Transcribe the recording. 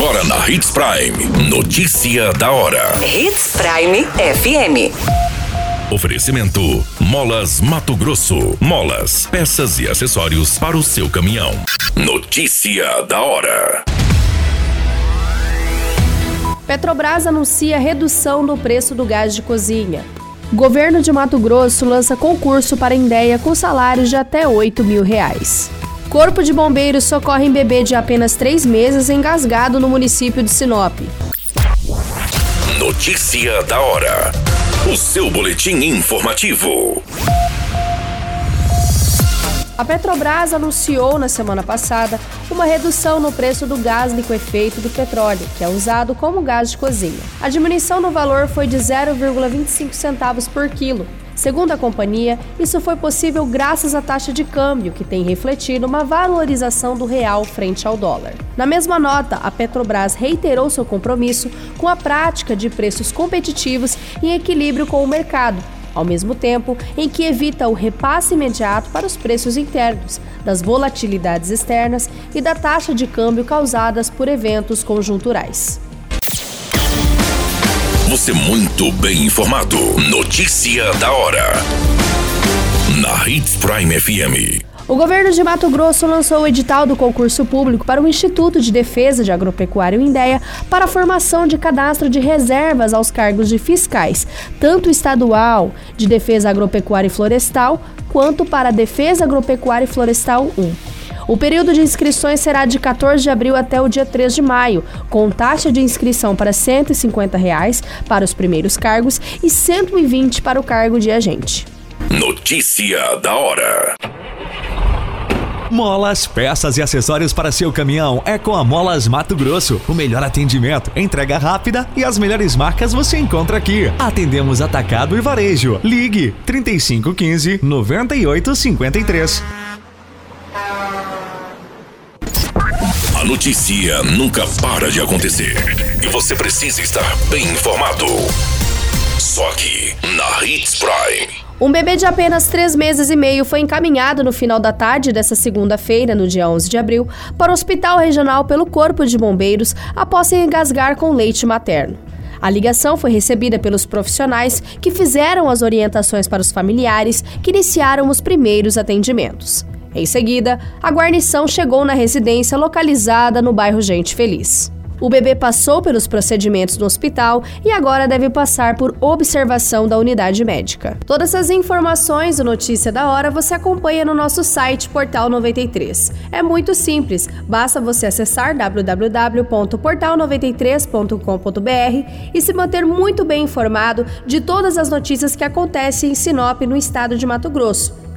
Agora na Hits Prime. Notícia da hora. Hits Prime FM. Oferecimento: Molas Mato Grosso. Molas, peças e acessórios para o seu caminhão. Notícia da hora. Petrobras anuncia redução no preço do gás de cozinha. Governo de Mato Grosso lança concurso para Indéia com salários de até 8 mil reais. Corpo de Bombeiros socorre em bebê de apenas três meses engasgado no município de Sinop. Notícia da hora. O seu boletim informativo. A Petrobras anunciou na semana passada uma redução no preço do gás liquefeito do petróleo, que é usado como gás de cozinha. A diminuição no valor foi de 0,25 centavos por quilo, Segundo a companhia, isso foi possível graças à taxa de câmbio, que tem refletido uma valorização do real frente ao dólar. Na mesma nota, a Petrobras reiterou seu compromisso com a prática de preços competitivos em equilíbrio com o mercado, ao mesmo tempo em que evita o repasse imediato para os preços internos, das volatilidades externas e da taxa de câmbio causadas por eventos conjunturais. Você muito bem informado. Notícia da hora. Na Hits Prime FM. O governo de Mato Grosso lançou o edital do concurso público para o Instituto de Defesa de Agropecuária Indéia para a formação de cadastro de reservas aos cargos de fiscais, tanto estadual de Defesa Agropecuária e Florestal, quanto para Defesa Agropecuária e Florestal 1. O período de inscrições será de 14 de abril até o dia 3 de maio, com taxa de inscrição para 150 reais para os primeiros cargos e R$ 120 para o cargo de agente. Notícia da hora. Molas, peças e acessórios para seu caminhão é com a Molas Mato Grosso. O melhor atendimento, entrega rápida e as melhores marcas você encontra aqui. Atendemos atacado e varejo. Ligue 3515 9853. A notícia nunca para de acontecer e você precisa estar bem informado. Só aqui na Hits Prime. Um bebê de apenas três meses e meio foi encaminhado no final da tarde dessa segunda-feira, no dia 11 de abril, para o hospital regional pelo Corpo de Bombeiros após se engasgar com leite materno. A ligação foi recebida pelos profissionais que fizeram as orientações para os familiares que iniciaram os primeiros atendimentos. Em seguida, a guarnição chegou na residência localizada no bairro Gente Feliz. O bebê passou pelos procedimentos no hospital e agora deve passar por observação da unidade médica. Todas as informações do Notícia da Hora você acompanha no nosso site Portal 93. É muito simples, basta você acessar www.portal93.com.br e se manter muito bem informado de todas as notícias que acontecem em Sinop, no estado de Mato Grosso.